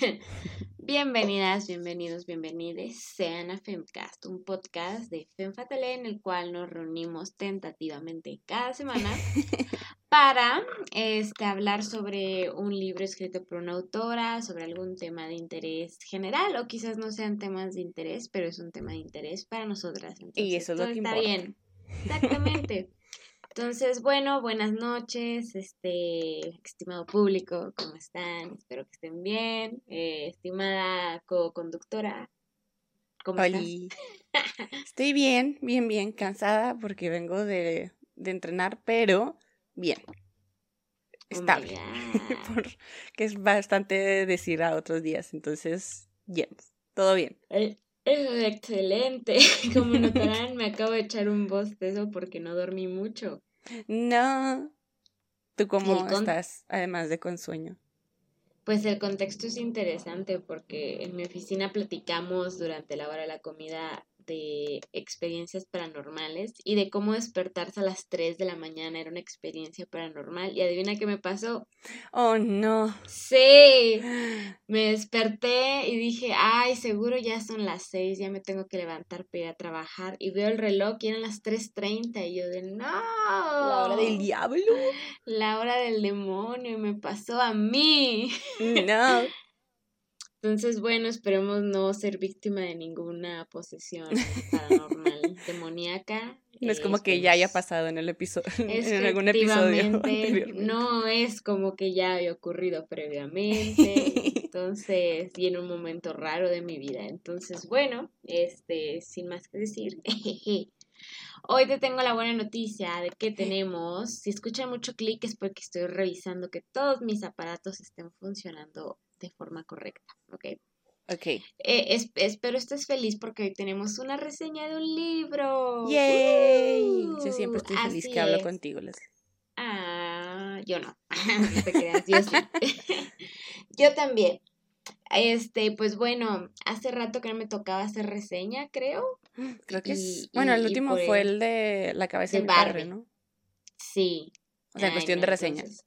Bienvenidas, bienvenidos, bienvenides sean a Femcast, un podcast de Fem Fatale en el cual nos reunimos tentativamente cada semana para este, hablar sobre un libro escrito por una autora, sobre algún tema de interés general o quizás no sean temas de interés, pero es un tema de interés para nosotras. y eso es lo que está importa. bien. Exactamente. Entonces, bueno, buenas noches, este, estimado público, ¿cómo están? Espero que estén bien. Eh, estimada co-conductora, ¿cómo estás? Oli. Estoy bien, bien, bien, cansada porque vengo de, de entrenar, pero bien. Oh Estable. God. Porque es bastante decir a otros días, entonces, bien, todo bien. Eh, excelente. Como notarán, me acabo de echar un bostezo porque no dormí mucho. No. ¿Tú cómo estás, además de con sueño? Pues el contexto es interesante porque en mi oficina platicamos durante la hora de la comida de experiencias paranormales y de cómo despertarse a las 3 de la mañana era una experiencia paranormal. Y adivina qué me pasó. Oh, no. Sí, me desperté y dije, ay, seguro ya son las 6, ya me tengo que levantar para ir a trabajar. Y veo el reloj y eran las 3.30 y yo de, no. La hora del diablo. La hora del demonio, y me pasó a mí. No. Entonces, bueno, esperemos no ser víctima de ninguna posesión paranormal demoníaca. No es Eh, como que ya haya esperemos- pasado en el episodio, en algún episodio. No es como que ya había ocurrido previamente. Entonces, y en un momento raro de mi vida. Entonces, bueno, este, sin más que decir. Hoy te tengo la buena noticia de que tenemos, si escuchan mucho clic es porque estoy revisando que todos mis aparatos estén funcionando de forma correcta, ¿ok? Ok. Eh, es- espero estés feliz porque hoy tenemos una reseña de un libro. ¡Yay! Yo siempre estoy feliz que hablo es. contigo, Leslie. Ah, yo no. no te creas, yo sí. yo también. Este, pues bueno, hace rato que no me tocaba hacer reseña, creo. Creo que Y- es. Bueno, el último fue el- el de la cabeza de mi padre, Barbie. ¿no? Sí. O sea, Ay, cuestión no, de reseñas. entonces-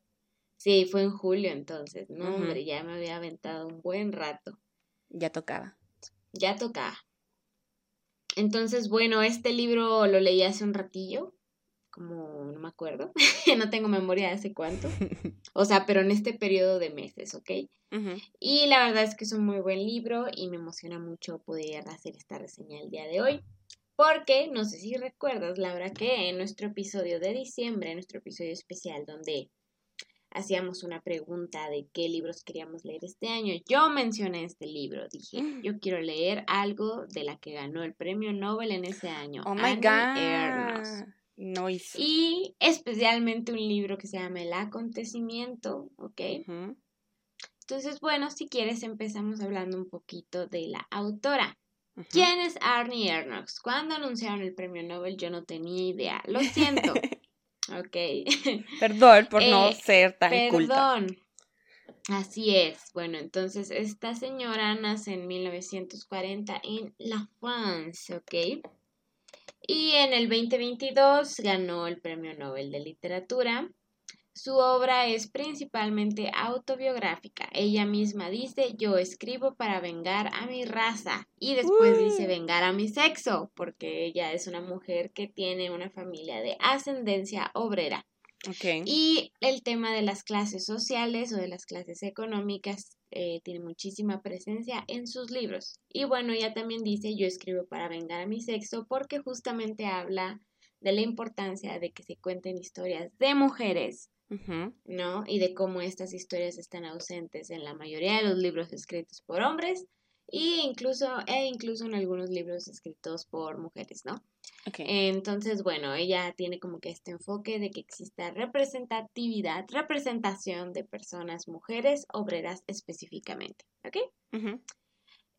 Sí, fue en julio entonces. No, hombre, ya me había aventado un buen rato. Ya tocaba. Ya tocaba. Entonces, bueno, este libro lo leí hace un ratillo, como no me acuerdo, no tengo memoria de hace cuánto, o sea, pero en este periodo de meses, ¿ok? Y la verdad es que es un muy buen libro y me emociona mucho poder hacer esta reseña el día de hoy. Porque, no sé si recuerdas, Laura, que en nuestro episodio de diciembre, nuestro episodio especial donde hacíamos una pregunta de qué libros queríamos leer este año, yo mencioné este libro. Dije, yo quiero leer algo de la que ganó el premio Nobel en ese año. Oh my Ernaux. god. Noise. Y especialmente un libro que se llama El Acontecimiento, ¿ok? Entonces, bueno, si quieres empezamos hablando un poquito de la autora. ¿Quién es Arnie Ernaux? Cuando anunciaron el premio Nobel yo no tenía idea. Lo siento. Ok. Perdón por no Eh, ser tan culta. Perdón. Así es. Bueno, entonces esta señora nace en 1940 en La France, ¿ok? Y en el 2022 ganó el Premio Nobel de Literatura. Su obra es principalmente autobiográfica. Ella misma dice, yo escribo para vengar a mi raza. Y después Uy. dice, vengar a mi sexo, porque ella es una mujer que tiene una familia de ascendencia obrera. Y el tema de las clases sociales o de las clases económicas eh, tiene muchísima presencia en sus libros. Y bueno, ella también dice, yo escribo para vengar a mi sexo porque justamente habla de la importancia de que se cuenten historias de mujeres, ¿no? Y de cómo estas historias están ausentes en la mayoría de los libros escritos por hombres e incluso, e incluso en algunos libros escritos por mujeres, ¿no? Ok. Entonces, bueno, ella tiene como que este enfoque de que exista representatividad, representación de personas, mujeres, obreras específicamente.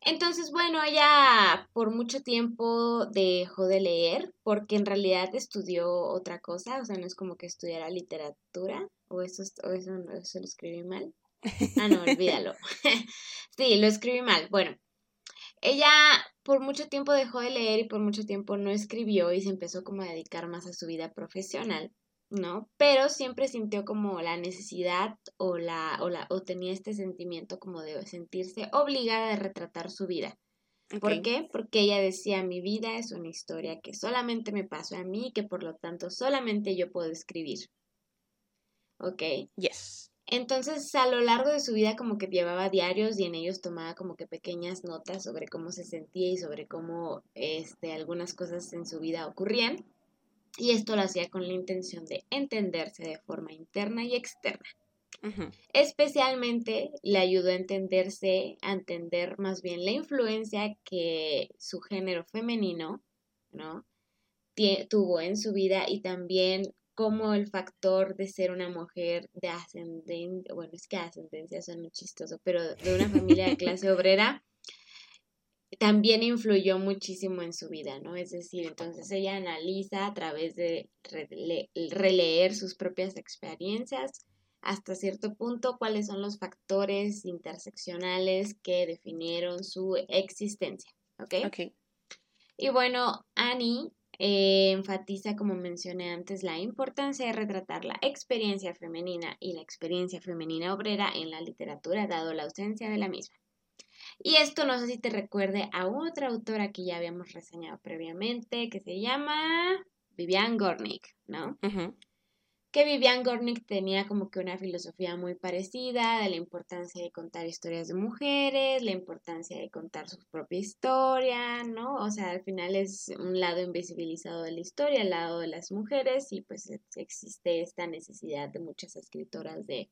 Entonces, bueno, ella por mucho tiempo dejó de leer porque en realidad estudió otra cosa, o sea, no es como que estudiara literatura, o eso, es- o eso, eso lo escribí mal. Ah, no, olvídalo. sí, lo escribí mal. Bueno, ella por mucho tiempo dejó de leer y por mucho tiempo no escribió y se empezó como a dedicar más a su vida profesional. ¿No? Pero siempre sintió como la necesidad o, la, o, la, o tenía este sentimiento como de sentirse obligada de retratar su vida. ¿Por qué? Porque ella decía, mi vida es una historia que solamente me pasó a mí y que por lo tanto solamente yo puedo escribir. ¿Ok? Yes. Entonces, a lo largo de su vida como que llevaba diarios y en ellos tomaba como que pequeñas notas sobre cómo se sentía y sobre cómo este, algunas cosas en su vida ocurrían. Y esto lo hacía con la intención de entenderse de forma interna y externa. Especialmente le ayudó a entenderse, a entender más bien la influencia que su género femenino, ¿no? tuvo en su vida y también como el factor de ser una mujer de ascendencia, bueno, es que ascendencia son muy chistoso, pero de una familia de clase obrera, también influyó muchísimo en su vida, ¿no? Es decir, entonces ella analiza a través de releer sus propias experiencias hasta cierto punto cuáles son los factores interseccionales que definieron su existencia, ¿ok? Ok. Y bueno, Annie eh, enfatiza, como mencioné antes, la importancia de retratar la experiencia femenina y la experiencia femenina obrera en la literatura, dado la ausencia de la misma. Y esto no sé si te recuerde a otra autora que ya habíamos reseñado previamente, que se llama Vivian Gornick, ¿no? que Vivian Gornick tenía como que una filosofía muy parecida de la importancia de contar historias de mujeres, la importancia de contar su propia historia, ¿no? O sea, al final es un lado invisibilizado de la historia, el lado de las mujeres, y pues existe esta necesidad de muchas escritoras de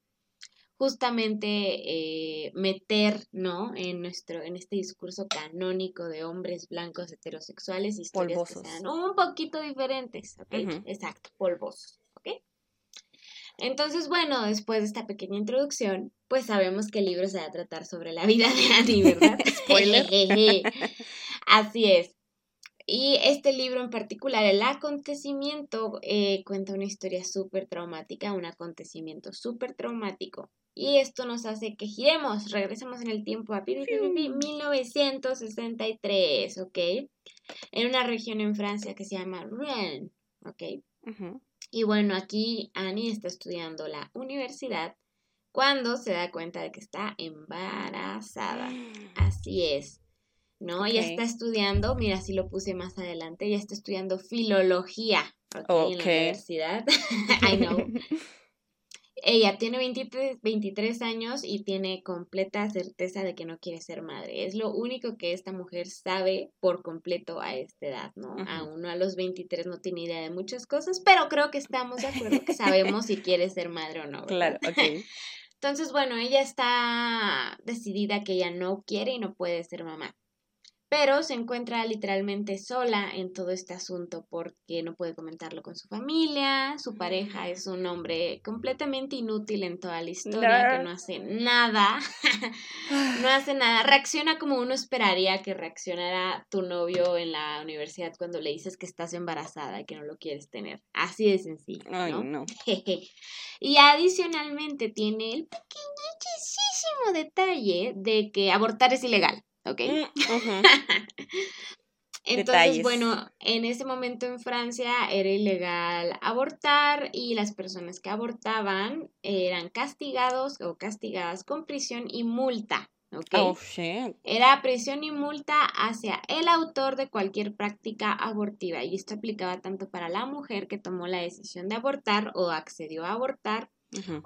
justamente eh, meter, ¿no? En nuestro, en este discurso canónico de hombres blancos heterosexuales, historias que sean un poquito diferentes, ¿ok? Exacto, polvosos, ¿ok? Entonces, bueno, después de esta pequeña introducción, pues sabemos que el libro se va a tratar sobre la vida de Annie, ¿verdad? Spoiler. Así es. Y este libro en particular, el acontecimiento, eh, cuenta una historia súper traumática, un acontecimiento súper traumático. Y esto nos hace que giremos, regresemos en el tiempo a 1963, ¿ok? En una región en Francia que se llama Rennes, ¿ok? Y bueno, aquí Annie está estudiando la universidad cuando se da cuenta de que está embarazada. Así es. ¿No? Ella está estudiando, mira, si lo puse más adelante, ella está estudiando filología en la universidad. I know. Ella tiene 23, 23, años y tiene completa certeza de que no quiere ser madre. Es lo único que esta mujer sabe por completo a esta edad, ¿no? Aún a los 23 no tiene idea de muchas cosas, pero creo que estamos de acuerdo que sabemos si quiere ser madre o no. Claro, ok. Entonces, bueno, ella está decidida que ella no quiere y no puede ser mamá pero se encuentra literalmente sola en todo este asunto porque no puede comentarlo con su familia, su pareja es un hombre completamente inútil en toda la historia, que no hace nada, no hace nada, reacciona como uno esperaría que reaccionara tu novio en la universidad cuando le dices que estás embarazada y que no lo quieres tener, así de sencillo. ¿no? y adicionalmente tiene el pequeñísimo detalle de que abortar es ilegal. ¿Ok? Mm, Entonces, bueno, en ese momento en Francia era ilegal abortar y las personas que abortaban eran castigados o castigadas con prisión y multa. ¿ok? Oh, shit. Era prisión y multa hacia el autor de cualquier práctica abortiva y esto aplicaba tanto para la mujer que tomó la decisión de abortar o accedió a abortar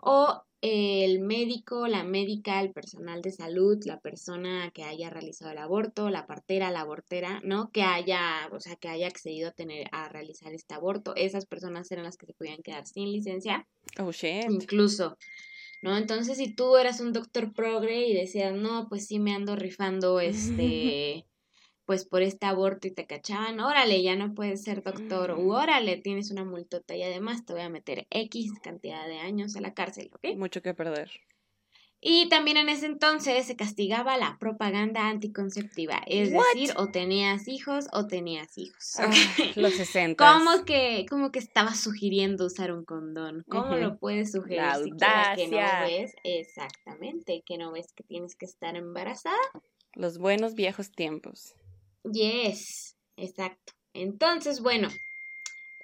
o el médico, la médica, el personal de salud, la persona que haya realizado el aborto, la partera, la abortera, ¿no? Que haya, o sea, que haya accedido a tener, a realizar este aborto. Esas personas eran las que se podían quedar sin licencia. Oh, shit. Incluso. ¿No? Entonces, si tú eras un doctor progre y decías, no, pues sí me ando rifando este pues por este aborto y te cachaban, órale, ya no puedes ser doctor, u mm. órale, tienes una multota y además te voy a meter X cantidad de años a la cárcel, ¿ok? Mucho que perder. Y también en ese entonces se castigaba la propaganda anticonceptiva, es decir, o tenías hijos o tenías hijos. Ah, los 60. ¿Cómo que, como que estaba sugiriendo usar un condón? ¿Cómo lo puedes sugerir si que no ves? Exactamente, que no ves que tienes que estar embarazada. Los buenos viejos tiempos. Yes, exacto. Entonces, bueno,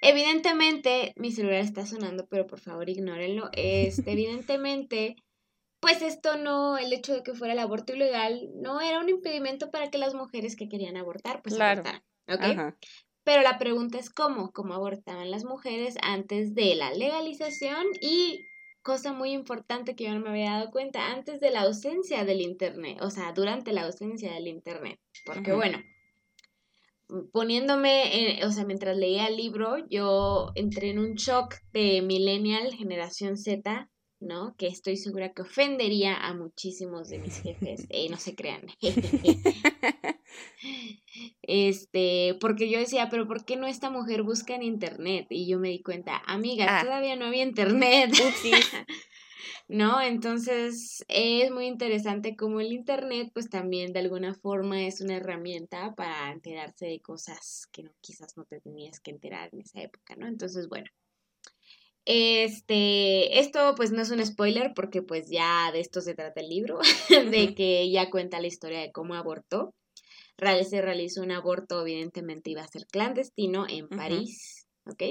Evidentemente, mi celular está sonando, pero por favor ignórenlo. Este, evidentemente, pues esto no, el hecho de que fuera el aborto ilegal, no era un impedimento para que las mujeres que querían abortar, pues abortaran. ¿Ok? Pero la pregunta es cómo, cómo abortaban las mujeres antes de la legalización y cosa muy importante que yo no me había dado cuenta, antes de la ausencia del Internet, o sea, durante la ausencia del Internet. Porque bueno, poniéndome, o sea, mientras leía el libro, yo entré en un shock de millennial, generación Z, ¿no? Que estoy segura que ofendería a muchísimos de mis jefes, eh, no se crean. este, porque yo decía, pero ¿por qué no esta mujer busca en internet? Y yo me di cuenta, amiga, ah. todavía no había internet. ¿no? Entonces es muy interesante cómo el Internet pues también de alguna forma es una herramienta para enterarse de cosas que no, quizás no te tenías que enterar en esa época, ¿no? Entonces, bueno. Este, esto pues no es un spoiler porque pues ya de esto se trata el libro, de que ella cuenta la historia de cómo abortó. Se realizó un aborto, evidentemente iba a ser clandestino en París, ¿ok?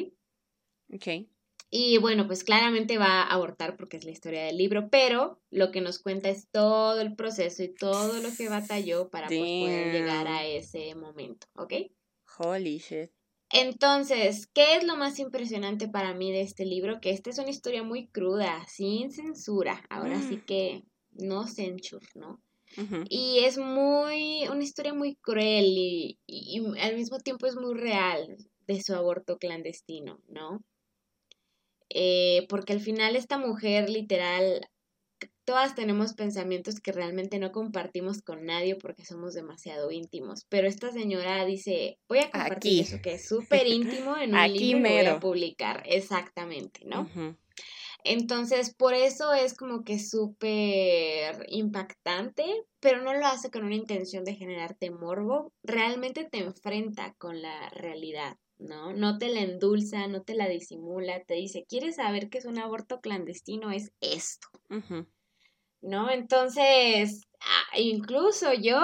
Ok. Y bueno, pues claramente va a abortar porque es la historia del libro, pero lo que nos cuenta es todo el proceso y todo lo que batalló para pues, poder llegar a ese momento, ¿ok? Holy shit. Entonces, ¿qué es lo más impresionante para mí de este libro? Que esta es una historia muy cruda, sin censura. Ahora sí mm. que no censure, ¿no? Y es muy, una historia muy cruel y, y al mismo tiempo es muy real de su aborto clandestino, ¿no? Eh, porque al final esta mujer literal, todas tenemos pensamientos que realmente no compartimos con nadie porque somos demasiado íntimos, pero esta señora dice, voy a compartir eso que es súper íntimo en un libro y voy a publicar, exactamente, ¿no? Entonces, por eso es como que súper impactante, pero no lo hace con una intención de generarte morbo, realmente te enfrenta con la realidad. ¿No? No te la endulza, no te la disimula, te dice, ¿quieres saber qué es un aborto clandestino? Es esto, ¿no? Entonces, ah, incluso yo,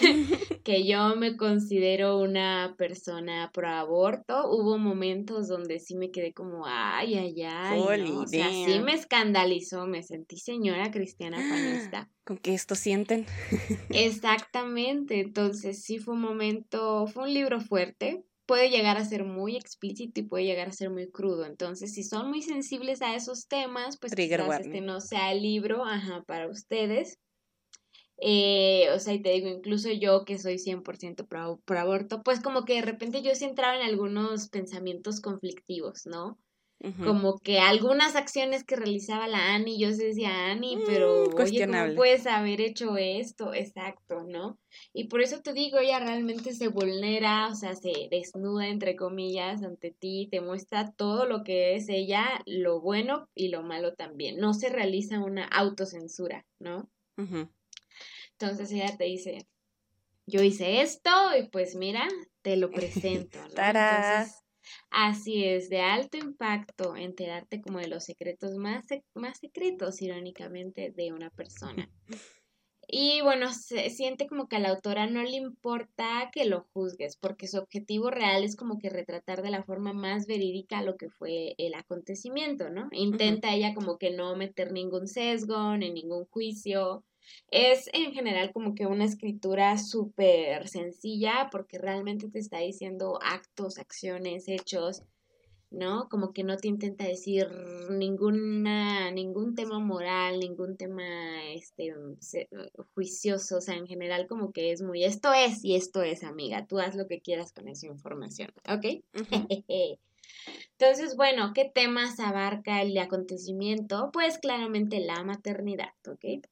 que yo me considero una persona pro aborto, hubo momentos donde sí me quedé como, ay, ay, ay, o sea, sí me escandalizó, me sentí señora cristiana panista. ¿Con qué esto sienten? Exactamente, entonces sí fue un momento, fue un libro fuerte, puede llegar a ser muy explícito y puede llegar a ser muy crudo. Entonces, si son muy sensibles a esos temas, pues quizás este no sea el libro ajá, para ustedes. Eh, o sea, y te digo, incluso yo que soy 100% pro, pro aborto, pues como que de repente yo sí entraba en algunos pensamientos conflictivos, ¿no? Como que algunas acciones que realizaba la Ani, yo decía, Ani, pero mm, oye, ¿cómo puedes haber hecho esto? Exacto, ¿no? Y por eso te digo, ella realmente se vulnera, o sea, se desnuda, entre comillas, ante ti, te muestra todo lo que es ella, lo bueno y lo malo también. No se realiza una autocensura, ¿no? Entonces ella te dice, yo hice esto y pues mira, te lo presento, ¿no? Entonces, Así es, de alto impacto enterarte como de los secretos más, más secretos, irónicamente, de una persona. Y bueno, se siente como que a la autora no le importa que lo juzgues, porque su objetivo real es como que retratar de la forma más verídica lo que fue el acontecimiento, ¿no? Intenta ella como que no meter ningún sesgo, ni ningún juicio, es en general como que una escritura súper sencilla porque realmente te está diciendo actos, acciones, hechos, ¿no? Como que no te intenta decir ninguna, ningún tema moral, ningún tema este, juicioso, o sea, en general como que es muy, esto es y esto es, amiga, tú haz lo que quieras con esa información, ¿ok? Entonces, bueno, ¿qué temas abarca el acontecimiento? Pues claramente la maternidad, ¿ok?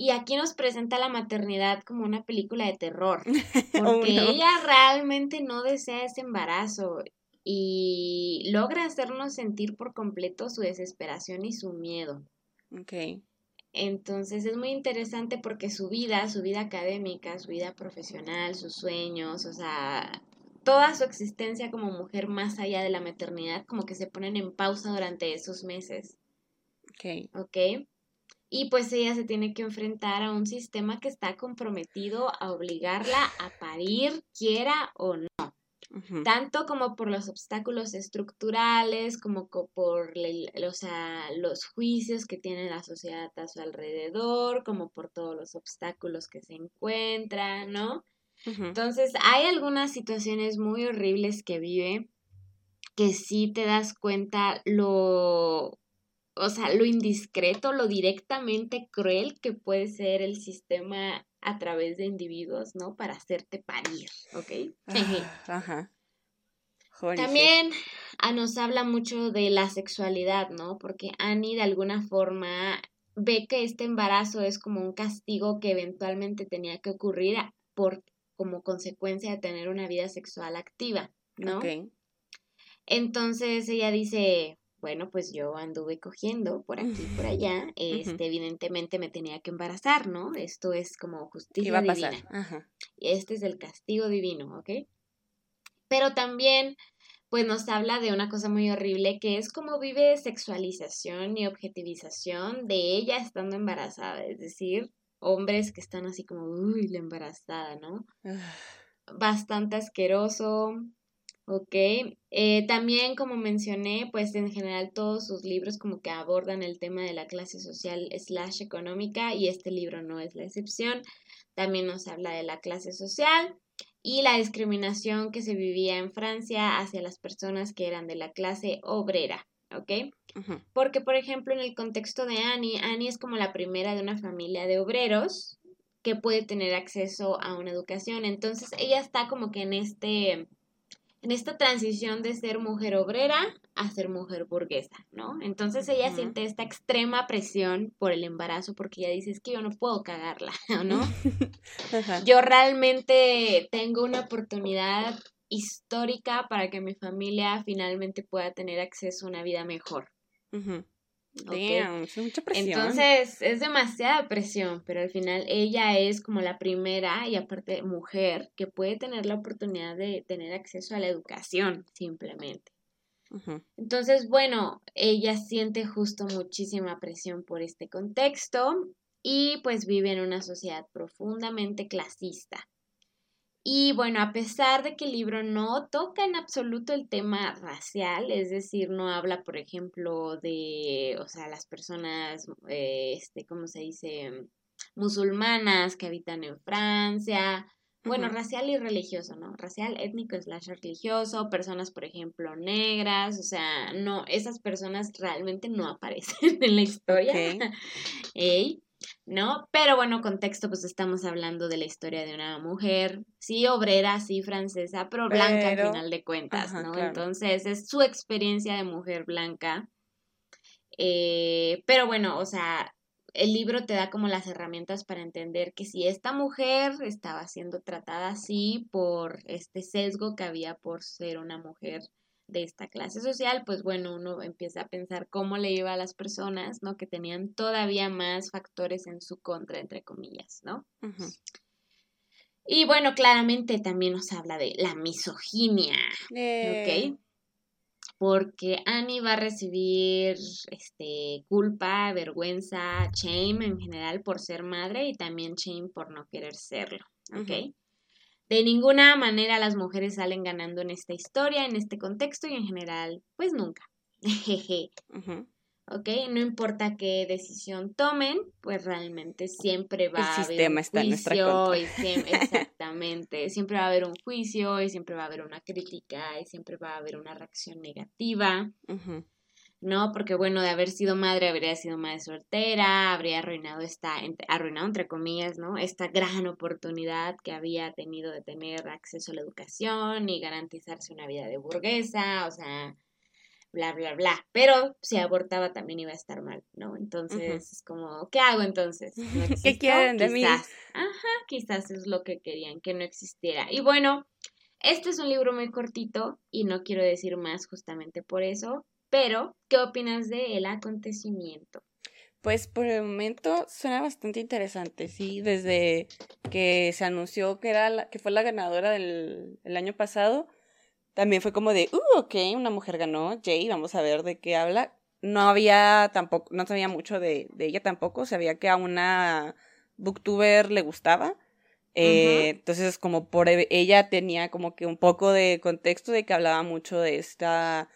Y aquí nos presenta la maternidad como una película de terror, porque ella realmente no desea ese embarazo y logra hacernos sentir por completo su desesperación y su miedo. Ok. Entonces es muy interesante porque su vida, su vida académica, su vida profesional, sus sueños, o sea, toda su existencia como mujer más allá de la maternidad, como que se ponen en pausa durante esos meses. Ok. Ok y pues ella se tiene que enfrentar a un sistema que está comprometido a obligarla a parir, quiera o no. Tanto como por los obstáculos estructurales, como por los juicios que tiene la sociedad a su alrededor, como por todos los obstáculos que se encuentran, ¿no? Entonces, hay algunas situaciones muy horribles que vive que sí te das cuenta lo, o sea, lo indiscreto, lo directamente cruel que puede ser el sistema a través de individuos, ¿no? Para hacerte parir, ¿ok? Ah, ajá. También ah, nos habla mucho de la sexualidad, ¿no? Porque Annie de alguna forma ve que este embarazo es como un castigo que eventualmente tenía que ocurrir por como consecuencia de tener una vida sexual activa, ¿no? Okay. Entonces ella dice, bueno, pues yo anduve cogiendo por aquí y por allá, este, evidentemente me tenía que embarazar, ¿no? Esto es como justicia va a pasar? divina. Este es el castigo divino, ¿ok? Pero también, pues nos habla de una cosa muy horrible que es como vive sexualización y objetivización de ella estando embarazada, es decir, hombres que están así como, uy, la embarazada, ¿no? Ah. Bastante asqueroso, Ok, eh, también como mencioné, pues en general todos sus libros como que abordan el tema de la clase social slash económica y este libro no es la excepción. También nos habla de la clase social y la discriminación que se vivía en Francia hacia las personas que eran de la clase obrera, ¿ok? Porque, por ejemplo, en el contexto de Annie, Annie es como la primera de una familia de obreros que puede tener acceso a una educación. Entonces, ella está como que en este en esta transición de ser mujer obrera a ser mujer burguesa, ¿no? Entonces ella siente esta extrema presión por el embarazo porque ella dice, es que yo no puedo cagarla, ¿no? Yo realmente tengo una oportunidad histórica para que mi familia finalmente pueda tener acceso a una vida mejor. Entonces es demasiada presión, pero al final ella es como la primera y aparte mujer que puede tener la oportunidad de tener acceso a la educación simplemente. Entonces, bueno, ella siente justo muchísima presión por este contexto y pues vive en una sociedad profundamente clasista. Y bueno, a pesar de que el libro no toca en absoluto el tema racial, es decir, no habla, por ejemplo, de, o sea, las personas, eh, este, ¿cómo se dice? musulmanas que habitan en Francia, bueno, racial y religioso, ¿no? Racial, étnico, slash religioso, personas, por ejemplo, negras, o sea, no, esas personas realmente no aparecen en la historia. Okay. ¿no? Pero bueno, contexto, pues estamos hablando de la historia de una mujer, sí, obrera, sí, francesa, pero blanca al final de cuentas, ¿no? Entonces es su experiencia de mujer blanca. Eh, pero bueno, o sea, el libro te da como las herramientas para entender que si esta mujer estaba siendo tratada así por este sesgo que había por ser una mujer de esta clase social, pues bueno, uno empieza a pensar cómo le iba a las personas, ¿no? Que tenían todavía más factores en su contra, entre comillas, ¿no? Y bueno, claramente también nos habla de la misoginia, ¿ok? Eh. Porque Annie va a recibir este, culpa, vergüenza, shame en general por ser madre y también shame por no querer serlo, ¿ok? De ninguna manera las mujeres salen ganando en esta historia, en este contexto y en general, pues nunca. ¿Ok? No importa qué decisión tomen, pues realmente siempre va a haber un juicio. Y exactamente. Siempre va a haber un juicio y siempre va a haber una crítica y siempre va a haber una reacción negativa. ¿No? Porque bueno, de haber sido madre, habría sido madre soltera, habría arruinado esta, arruinado entre comillas, ¿no? Esta gran oportunidad que había tenido de tener acceso a la educación y garantizarse una vida de burguesa, o sea, bla, bla, bla. Pero si abortaba también iba a estar mal, ¿no? Entonces es como, ¿qué hago entonces? ¿Qué quieren de mí? Ajá, quizás es lo que querían, que no existiera. Y bueno, este es un libro muy cortito y no quiero decir más justamente por eso, pero, ¿qué opinas del acontecimiento? Pues por el momento suena bastante interesante, sí, desde que se anunció que era la, que fue la ganadora del el año pasado, también fue como de, uh, ok, una mujer ganó, Jay, vamos a ver de qué habla. No había tampoco, no sabía mucho de, de ella tampoco, sabía que a una booktuber le gustaba, Eh, entonces, como por e, ella tenía como que un poco de contexto de que hablaba mucho de esta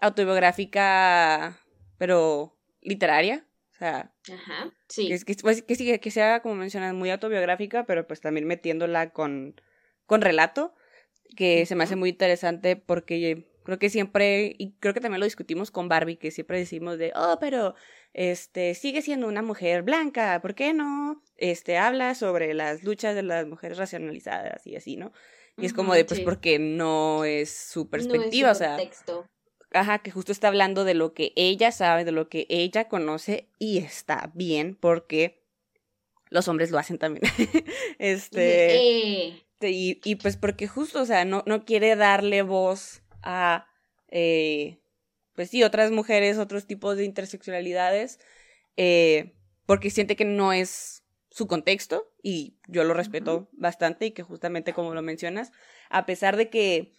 autobiográfica, pero literaria. O sea, Ajá, sí. que, pues, que, que, que sea, como mencionas, muy autobiográfica, pero pues también metiéndola con, con relato, que se me hace muy interesante porque creo que siempre, y creo que también lo discutimos con Barbie, que siempre decimos de, oh, pero este, sigue siendo una mujer blanca, ¿por qué no? Este, habla sobre las luchas de las mujeres racionalizadas y así, ¿no? Y es como de, pues, porque no es su perspectiva, o sea. Ajá, que justo está hablando de lo que ella sabe, de lo que ella conoce, y está bien, porque los hombres lo hacen también. este. Eh. Y, y, pues porque justo, o sea, no, no quiere darle voz a. Eh, pues sí, otras mujeres, otros tipos de interseccionalidades, eh, porque siente que no es su contexto y yo lo respeto bastante y que justamente como lo mencionas, a pesar de que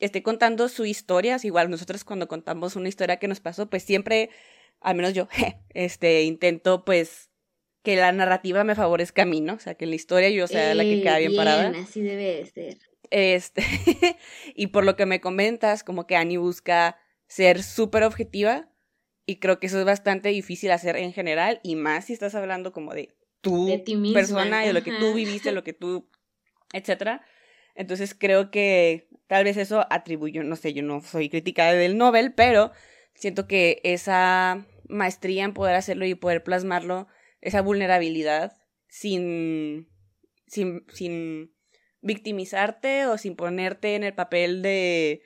esté contando su historia, igual nosotros cuando contamos una historia que nos pasó, pues siempre, al menos yo, este, intento pues que la narrativa me favorezca a mí, ¿no? O sea, que la historia yo sea la que queda bien, parada. Así debe de ser. Este, y por lo que me comentas, como que Annie busca ser súper objetiva y creo que eso es bastante difícil hacer en general y más si estás hablando como de tu persona y de lo que tú viviste, lo que tú, etcétera. Entonces creo que tal vez eso atribuyo, no sé, yo no soy crítica del Nobel, pero siento que esa maestría en poder hacerlo y poder plasmarlo, esa vulnerabilidad sin, sin, sin victimizarte o sin ponerte en el papel de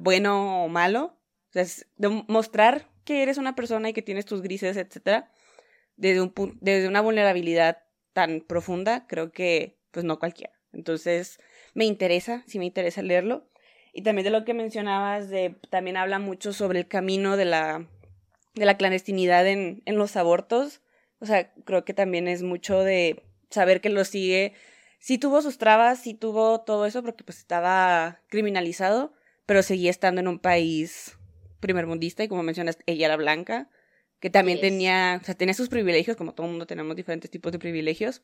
bueno o malo. Es mostrar que eres una persona y que tienes tus grises, etcétera, desde, un, desde una vulnerabilidad tan profunda, creo que pues no cualquiera. Entonces, me interesa, sí me interesa leerlo. Y también de lo que mencionabas, de, también habla mucho sobre el camino de la, de la clandestinidad en, en los abortos. O sea, creo que también es mucho de saber que lo sigue. Sí tuvo sus trabas, sí tuvo todo eso porque pues estaba criminalizado, pero seguía estando en un país primermundista y como mencionas, ella era blanca, que también tenía, o sea, tenía sus privilegios, como todo el mundo tenemos diferentes tipos de privilegios.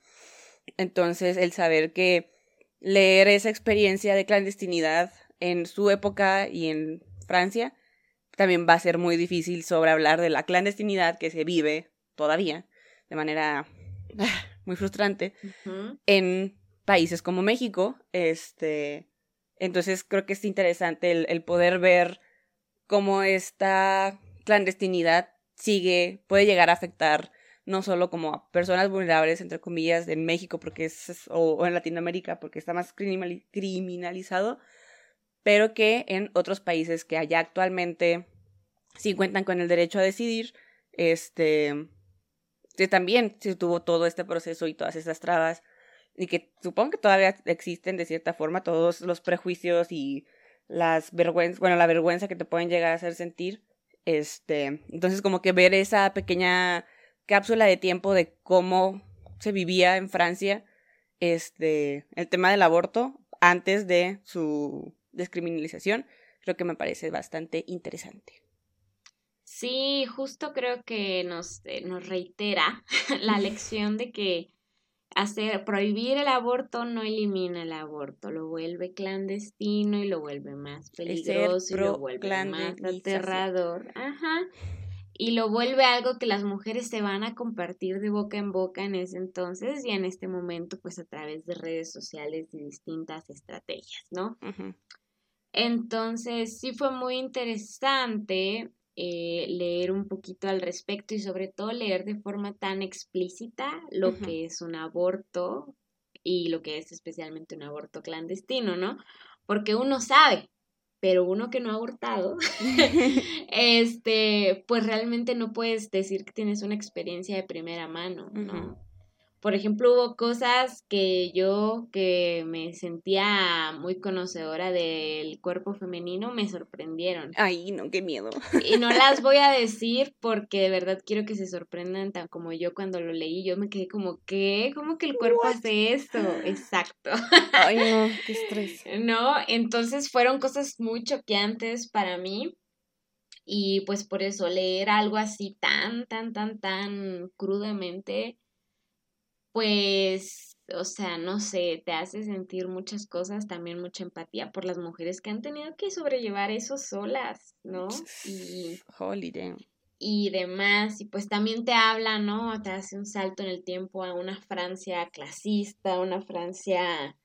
Entonces, el saber que leer esa experiencia de clandestinidad en su época y en Francia también va a ser muy difícil sobre hablar de la clandestinidad que se vive todavía de manera muy frustrante en países como México, este, entonces creo que es interesante el, poder ver cómo esta clandestinidad sigue, puede llegar a afectar no solo como a personas vulnerables, entre comillas, en México porque es, o, en Latinoamérica porque está más criminalizado, pero que en otros países que allá actualmente sí cuentan con el derecho a decidir, este, que también se tuvo todo este proceso y todas esas trabas y que supongo que todavía existen de cierta forma todos los prejuicios y las vergüenzas, bueno, la vergüenza que te pueden llegar a hacer sentir. Este, entonces como que ver esa pequeña cápsula de tiempo de cómo se vivía en Francia este el tema del aborto antes de su descriminalización, creo que me parece bastante interesante. Sí, justo creo que nos, eh, nos reitera la lección de que hacer prohibir el aborto no elimina el aborto, lo vuelve clandestino y lo vuelve más peligroso y lo vuelve más aterrador. Ajá. Y lo vuelve algo que las mujeres se van a compartir de boca en boca en ese entonces y en este momento pues a través de redes sociales y distintas estrategias, ¿no? Entonces sí fue muy interesante eh, leer un poquito al respecto y sobre todo leer de forma tan explícita lo que es un aborto y lo que es especialmente un aborto clandestino, ¿no? Porque uno sabe, pero uno que no ha abortado, este, pues realmente no puedes decir que tienes una experiencia de primera mano, ¿no? Por ejemplo, hubo cosas que yo, que me sentía muy conocedora del cuerpo femenino, me sorprendieron. Ay, no, qué miedo. Y no las voy a decir porque de verdad quiero que se sorprendan tan como yo cuando lo leí. Yo me quedé como, ¿qué? ¿Cómo que el cuerpo hace esto? Exacto. Ay, no, qué estrés. No, entonces fueron cosas muy choqueantes para mí. Y pues por eso leer algo así tan, tan, tan, tan crudamente pues o sea, no sé, te hace sentir muchas cosas, también mucha empatía por las mujeres que han tenido que sobrellevar eso solas, ¿no? Y, Holy damn. y demás, y pues también te habla, ¿no? Te hace un salto en el tiempo a una Francia clasista, una Francia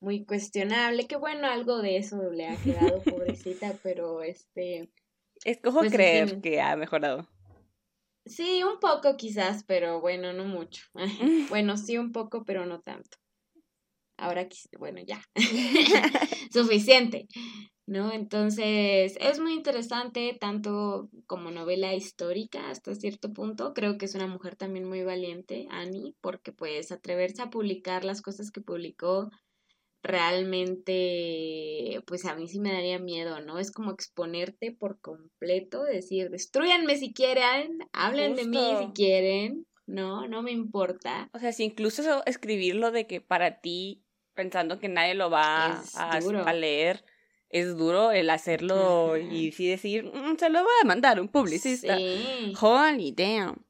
muy cuestionable, que bueno, algo de eso le ha quedado pobrecita, pero este... Escojo Pues, creer que ha mejorado. Sí, un poco quizás, pero bueno, no mucho. Bueno, sí un poco, pero no tanto. Ahora, bueno, ya. Suficiente, ¿no? Entonces, es muy interesante, tanto como novela histórica hasta cierto punto. Creo que es una mujer también muy valiente, Annie, porque pues atreverse a publicar las cosas que publicó realmente, pues a mí sí me daría miedo, ¿no? Es como exponerte por completo, decir, destruyanme si quieren, hablen de mí si quieren, no, no me importa. O sea, si incluso eso- escribirlo de que para ti, pensando que nadie lo va a, leer, es duro el hacerlo Ajá. y sí decir, "Mm, se lo va a mandar un publicista. Sí, Holy damn.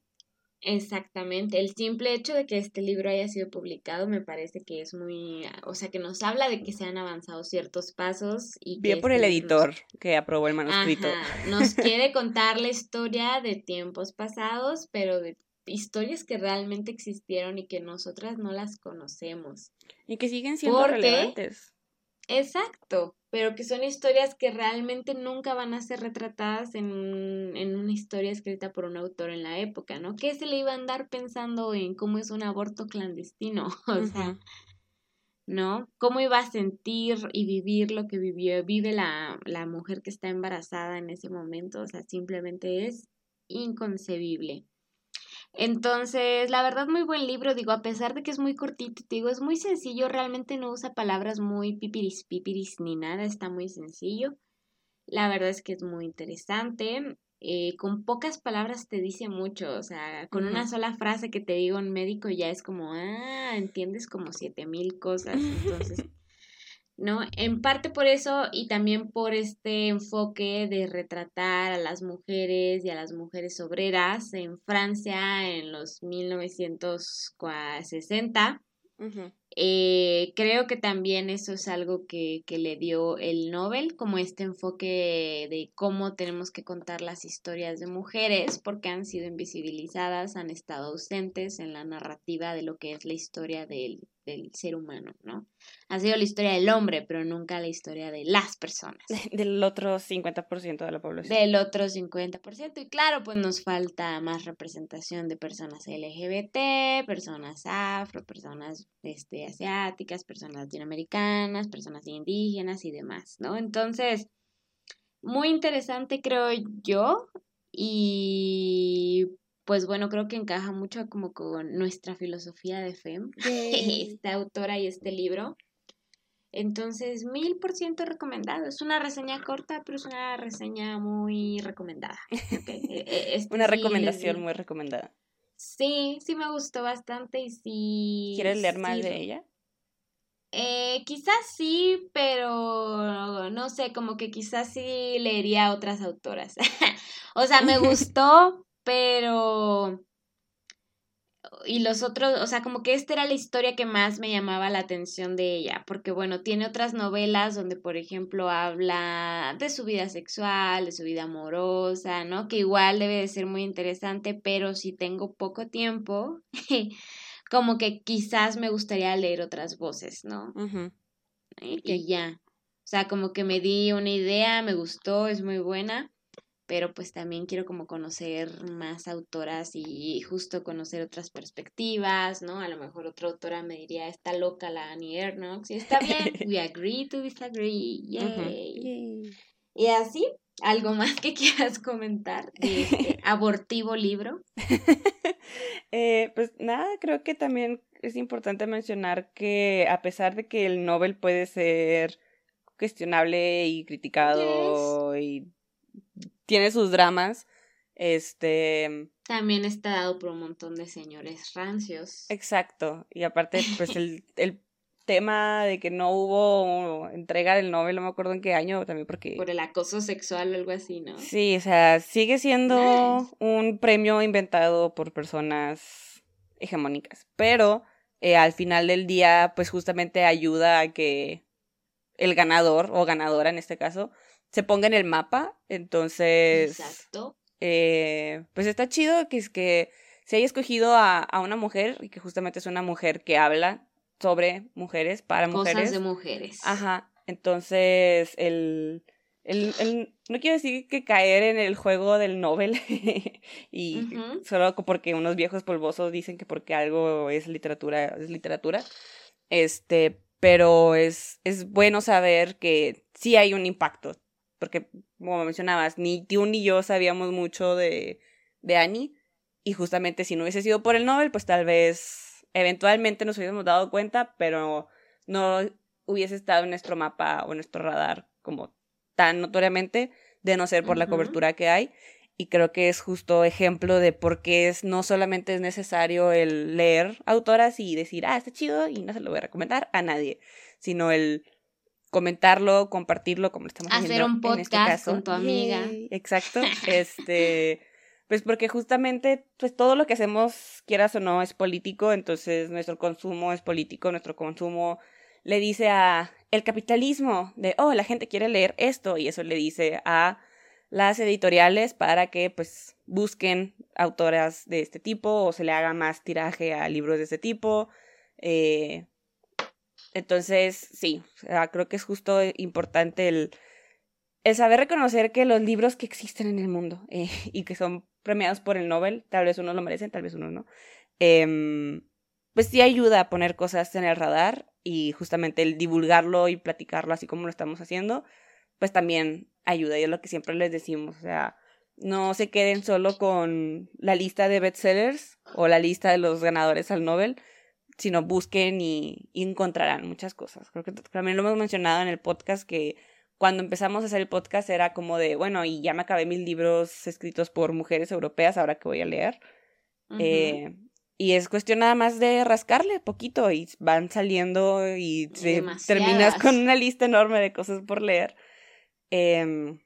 Exactamente. El simple hecho de que este libro haya sido publicado me parece que es muy, o sea, que nos habla de que se han avanzado ciertos pasos y que Bien por el este nos- editor que aprobó el manuscrito. Ajá, nos quiere contar la historia de tiempos pasados, pero de historias que realmente existieron y que nosotras no las conocemos. Y que siguen siendo ¿Por relevantes. Exacto, pero que son historias que realmente nunca van a ser retratadas en, en una historia escrita por un autor en la época, ¿no? ¿Qué se le iba a andar pensando en cómo es un aborto clandestino? O sea. ¿no? ¿Cómo iba a sentir y vivir lo que vivió, vive la, la mujer que está embarazada en ese momento? O sea, simplemente es inconcebible. Entonces, la verdad, muy buen libro, digo, a pesar de que es muy cortito, te digo, es muy sencillo, realmente no usa palabras muy pipiris pipiris ni nada, está muy sencillo. La verdad es que es muy interesante. eh, con pocas palabras te dice mucho, o sea, con una sola frase que te diga un médico ya es como, ah, entiendes como siete mil cosas. Entonces, ¿no? En parte por eso y también por este enfoque de retratar a las mujeres y a las mujeres obreras en Francia en los 1960. Ujú. Eh, creo que también eso es algo que, que le dio el Nobel, como este enfoque de cómo tenemos que contar las historias de mujeres, porque han sido invisibilizadas, han estado ausentes en la narrativa de lo que es la historia del, del ser humano, ¿no? Ha sido la historia del hombre, pero nunca la historia de las personas Del otro 50% de la población. del otro 50%. Y claro, pues nos falta más representación de personas LGBT, personas afro, personas este, asiáticas, personas latinoamericanas, personas indígenas y demás, ¿no? Entonces, muy interesante creo yo y pues bueno, creo que encaja mucho como con nuestra filosofía de FEM, Yay. esta autora y este libro. Entonces, mil por ciento recomendado. Es una reseña corta, pero es una reseña muy recomendada. E- e- este Una recomendación muy recomendada. Sí, sí me gustó bastante y sí. ¿Quieres leer más sí, de ella? Eh, quizás sí, pero no sé, como que quizás sí leería a otras autoras. o sea, me gustó, pero... Y los otros, o sea, como que esta era la historia que más me llamaba la atención de ella, porque bueno, tiene otras novelas donde, por ejemplo, habla de su vida sexual, de su vida amorosa, ¿no? Que igual debe de ser muy interesante, pero si tengo poco tiempo, como que quizás me gustaría leer otras voces, ¿no? Ujú. Y ya. O sea, como que me di una idea, me gustó, es muy buena, pero pues también quiero como conocer más autoras y justo conocer otras perspectivas, ¿no? A lo mejor otra autora me diría, está loca la Annie Ernox, y está bien, we agree to disagree. Yay. Y así, ¿algo más que quieras comentar de este abortivo libro? Eh, pues nada, creo que también es importante mencionar que a pesar de que el Nobel puede ser cuestionable y criticado y tiene sus dramas, este, También está dado por un montón de señores rancios. exacto, y aparte pues el, el tema de que no hubo entrega del Nobel, no me acuerdo en qué año también porque... Por el acoso sexual o algo así, ¿no? Sí, o sea, sigue siendo Nice. un premio inventado por personas hegemónicas, pero eh, al final del día, pues justamente ayuda a que el ganador o ganadora en este caso se ponga en el mapa. Entonces, Exacto. eh, pues está chido que es que se haya escogido a, a una mujer y que justamente es una mujer que habla sobre mujeres, para Cosas mujeres. de mujeres. Ajá. Entonces, el, el, el- no quiero decir que caer en el juego del Nobel y solo porque unos viejos polvosos dicen que porque algo es literatura, es literatura. Este, pero es, es bueno saber que sí hay un impacto. Porque, como mencionabas, ni tú ni yo sabíamos mucho de, de Annie. Y justamente si no hubiese sido por el Nobel, pues tal vez eventualmente nos hubiésemos dado cuenta, pero no hubiese estado en nuestro mapa o en nuestro radar como tan notoriamente, de no ser por la cobertura que hay. Y creo que es justo ejemplo de por qué es, no solamente es necesario el leer autoras y decir, ah, está chido y no se lo voy a recomendar a nadie, sino el comentarlo, compartirlo, como lo estamos Hacer haciendo un en este podcast caso. con tu amiga. Exacto. este, pues porque justamente, pues todo lo que hacemos, quieras o no, es político, entonces nuestro consumo es político, nuestro consumo le dice a el capitalismo de, oh, la gente quiere leer esto, y eso le dice a las editoriales para que pues busquen autoras de este tipo o se le haga más tiraje a libros de este tipo. Eh, entonces, sí, creo que es justo importante el, el saber reconocer que los libros que existen en el mundo eh, y que son premiados por el Nobel, tal vez unos lo merecen, tal vez unos no, em, pues sí ayuda a poner cosas en el radar y justamente el divulgarlo y platicarlo así como lo estamos haciendo, pues también ayuda y es lo que siempre les decimos, o sea, no se queden solo con la lista de bestsellers o la lista de los ganadores al Nobel, sino busquen y, y encontrarán muchas cosas. Creo que también lo hemos mencionado en el podcast que cuando empezamos a hacer el podcast era como de, bueno, y ya me acabé mis libros escritos por mujeres europeas, ahora que voy a leer. Eh, y es cuestión nada más de rascarle poquito y van saliendo y terminas con una lista enorme de cosas por leer. Em,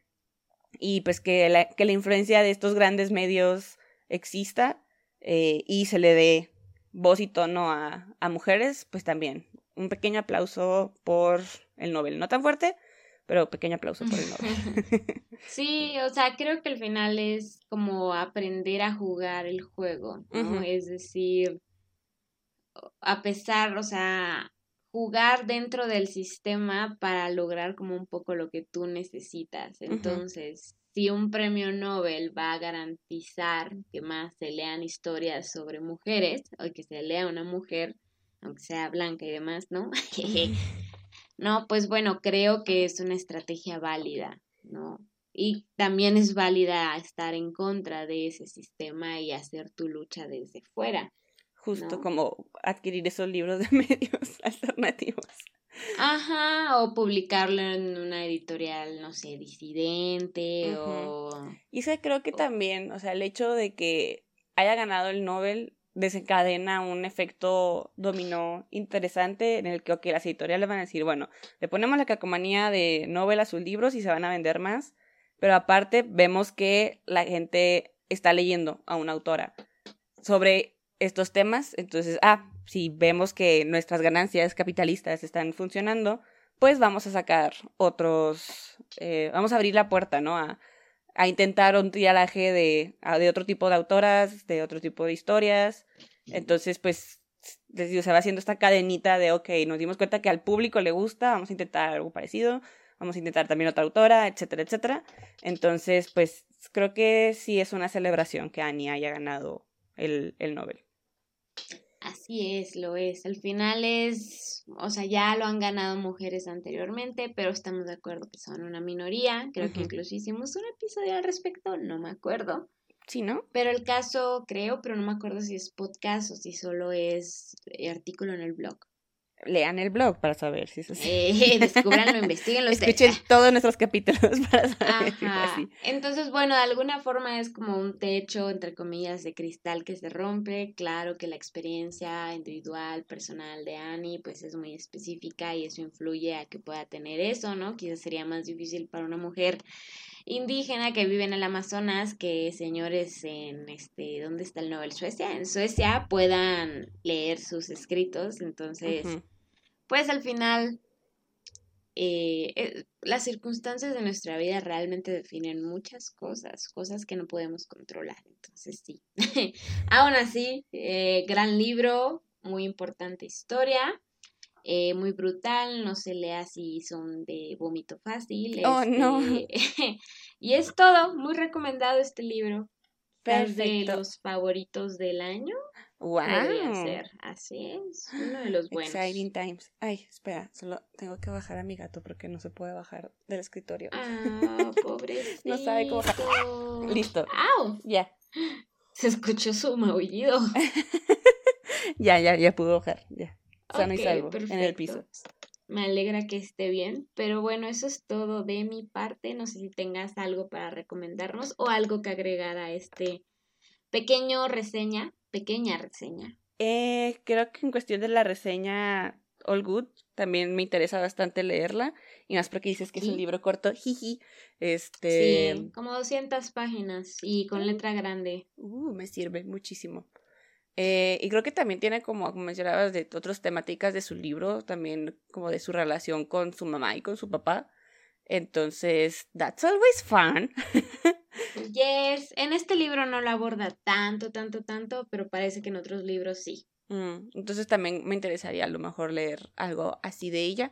y pues que la, que la influencia de estos grandes medios exista eh, y se le dé voz y tono a, a mujeres, pues también un pequeño aplauso por el Nobel. No tan fuerte, pero pequeño aplauso por el Nobel. Sí, o sea, creo que al final es como aprender a jugar el juego, ¿no? Es decir, a pesar, o sea, jugar dentro del sistema para lograr como un poco lo que tú necesitas. Entonces, si un premio Nobel va a garantizar que más se lean historias sobre mujeres, o que se lea una mujer, aunque sea blanca y demás, ¿no? No, pues bueno, creo que es una estrategia válida, ¿no? Y también es válida estar en contra de ese sistema y hacer tu lucha desde fuera. Justo ¿No? como adquirir esos libros de medios alternativos. Ajá, o publicarlo en una editorial, no sé, disidente o... Y eso creo que también, o sea, el hecho de que haya ganado el Nobel desencadena un efecto dominó interesante en el que, las editoriales van a decir, bueno, le ponemos la calcomanía de Nobel a sus libros y se van a vender más, pero aparte vemos que la gente está leyendo a una autora sobre estos temas, entonces, ah, si vemos que nuestras ganancias capitalistas están funcionando, pues vamos a sacar otros, eh, vamos a abrir la puerta, ¿no? A, intentar un trialaje de, de otro tipo de autoras, de otro tipo de historias. Entonces, pues, digo, se va haciendo esta cadenita de, ok, nos dimos cuenta que al público le gusta, vamos a intentar algo parecido, vamos a intentar también otra autora, etcétera, etcétera. Entonces, pues, creo que sí es una celebración que Annie haya ganado el, el Nobel. Así es, lo es. Al final es, o sea, ya lo han ganado mujeres anteriormente, pero estamos de acuerdo que son una minoría. Creo que incluso hicimos un episodio al respecto, no me acuerdo. Sí, ¿no? Pero el caso, creo, pero no me acuerdo si es podcast o si solo es eh, artículo en el blog. Lean el blog para saber si es así. Eh, descúbranlo, investiguenlo. Escuchen todos nuestros capítulos para saber si Ajá. así. Entonces, bueno, de alguna forma es como un techo, entre comillas, de cristal que se rompe. Claro que la experiencia individual, personal de Annie, pues es muy específica y eso influye a que pueda tener eso, ¿no? Quizás sería más difícil para una mujer indígena que vive en el Amazonas que señores en este, ¿dónde está el Nobel? Suecia, en Suecia puedan leer sus escritos. Entonces, pues al final eh, eh, las circunstancias de nuestra vida realmente definen muchas cosas, cosas que no podemos controlar. Entonces, sí. Aún así, eh, gran libro, muy importante historia. Muy brutal, no se lea si son de vómito fácil. Oh, no. Este, y es todo, muy recomendado este libro. Es de los favoritos del año. Wow. ser, así es, uno de los buenos. Exciting times. Ay, espera, solo tengo que bajar a mi gato porque no se puede bajar del escritorio. Ah, pobrecito. no sabe cómo bajar. Listo. ¡Au! Ya. Se escuchó su maullido. ya, ya, ya pudo bajar, ya. Sano y salvo, en el piso. Me alegra que esté bien, pero bueno, eso es todo de mi parte. No sé si tengas algo para recomendarnos o algo que agregar a este pequeño reseña pequeña reseña. Eh, creo que en cuestión de la reseña All Good, también me interesa bastante leerla. Y más porque dices que es un libro corto, jiji. Este... Sí, como 200 páginas y con letra grande. Uh, me sirve muchísimo. Eh, y creo que también tiene como, como mencionabas, de otras temáticas de su libro, también como de su relación con su mamá y con su papá. Entonces, that's always fun. Yes, en este libro no lo aborda tanto, tanto, tanto, pero parece que en otros libros sí. Mm, entonces también me interesaría a lo mejor leer algo así de ella.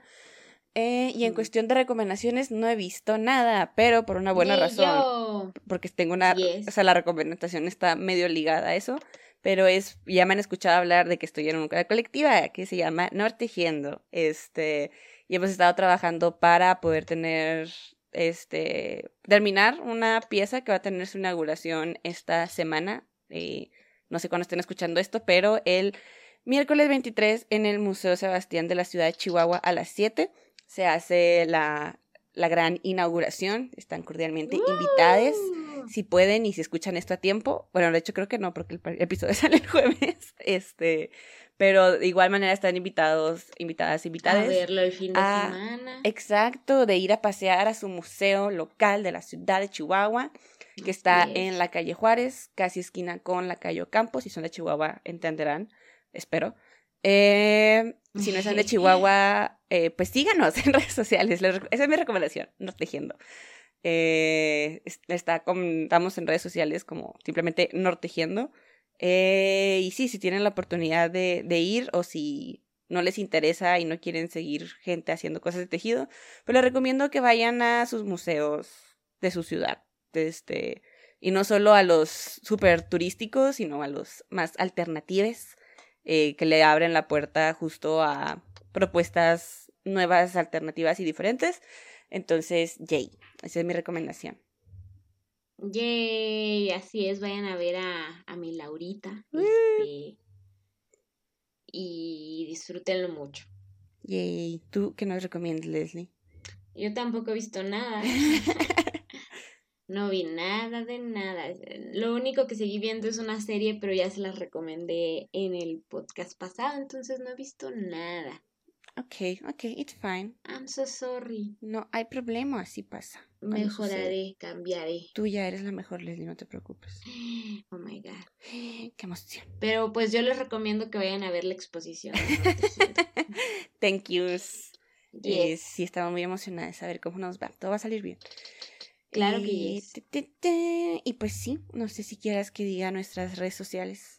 Eh, y en cuestión de recomendaciones no he visto nada, pero por una buena razón. Porque tengo una... O sea, la recomendación está medio ligada a eso, pero es... Ya me han escuchado hablar de que estoy en una colectiva que se llama Nortegiendo. Este... Y hemos estado trabajando para poder tener este, terminar una pieza que va a tener su inauguración esta semana. Eh, no sé cuándo estén escuchando esto, pero el miércoles 23 en el Museo Sebastián de la ciudad de Chihuahua a las 7 se hace la, la gran inauguración. Están cordialmente invitadas. Si pueden y si escuchan esto a tiempo. Bueno, de hecho creo que no, porque el episodio sale el jueves. Este, pero de igual manera están invitados, invitadas, invitadas. A verlo el fin de semana. Exacto, de ir a pasear a su museo local de la ciudad de Chihuahua, que está en la calle Juárez, casi esquina con la calle Campos. Si son de Chihuahua, entenderán, espero. Eh, si no son de Chihuahua, eh, pues síganos en redes sociales. Esa es mi recomendación, no tejiendo. Eh, está estamos en redes sociales como simplemente Nortegiendo. Eh, y sí, si tienen la oportunidad de, ir o si no les interesa y no quieren seguir gente haciendo cosas de tejido, pues les recomiendo que vayan a sus museos de su ciudad. Este, y no solo a los súper turísticos, sino a los más alternativos, eh, que le abren la puerta justo a propuestas nuevas, alternativas y diferentes. Entonces, Jay, esa es mi recomendación. Yay, así es, vayan a ver a, a mi Laurita. Este, y disfrútenlo mucho. Yay, ¿tú qué nos recomiendas, Leslie? Yo tampoco he visto nada. no vi nada de nada. Lo único que seguí viendo es una serie, pero ya se las recomendé en el podcast pasado, entonces no he visto nada. Ok, ok, it's fine. I'm so sorry. No hay problema, así pasa. Mejoraré, cambiaré. Tú ya eres la mejor, Leslie, no te preocupes. Oh my god. Qué emoción. Pero pues yo les recomiendo que vayan a ver la exposición. Thank yous. Eh, sí, estaba muy emocionada de saber cómo nos va. Todo va a salir bien. Claro que eh, sí. Y pues sí, no sé si quieras que diga nuestras redes sociales.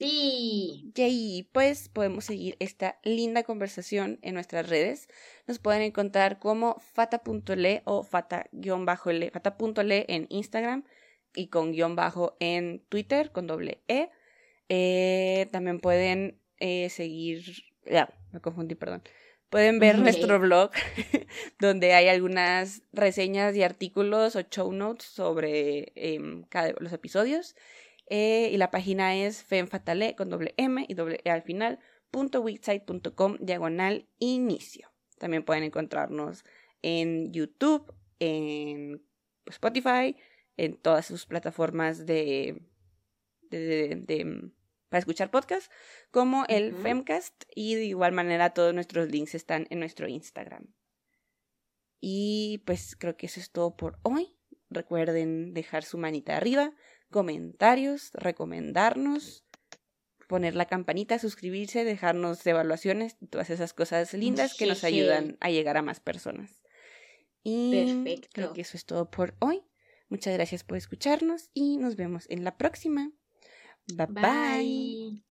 Sí. Y pues podemos seguir esta linda conversación en nuestras redes. Nos pueden encontrar como fata.le o fata-le, fata.le en Instagram y con guion bajo en Twitter con doble E. Eh, también pueden eh, seguir, ya, me confundí, perdón. Pueden ver nuestro blog donde hay algunas reseñas y artículos o show notes sobre em, cada los episodios. Eh, y la página es femfatale con doble M y doble E al final, punto diagonal inicio. También pueden encontrarnos en YouTube, en Spotify, en todas sus plataformas de, de, para escuchar podcast, como el Femcast, y de igual manera todos nuestros links están en nuestro Instagram. Y pues creo que eso es todo por hoy. recuerden dejar su manita arriba, comentarios, recomendarnos, poner la campanita, suscribirse, dejarnos evaluaciones, todas esas cosas lindas que nos ayudan a llegar a más personas. Y creo que eso es todo por hoy. Muchas gracias por escucharnos y nos vemos en la próxima. bye. bye.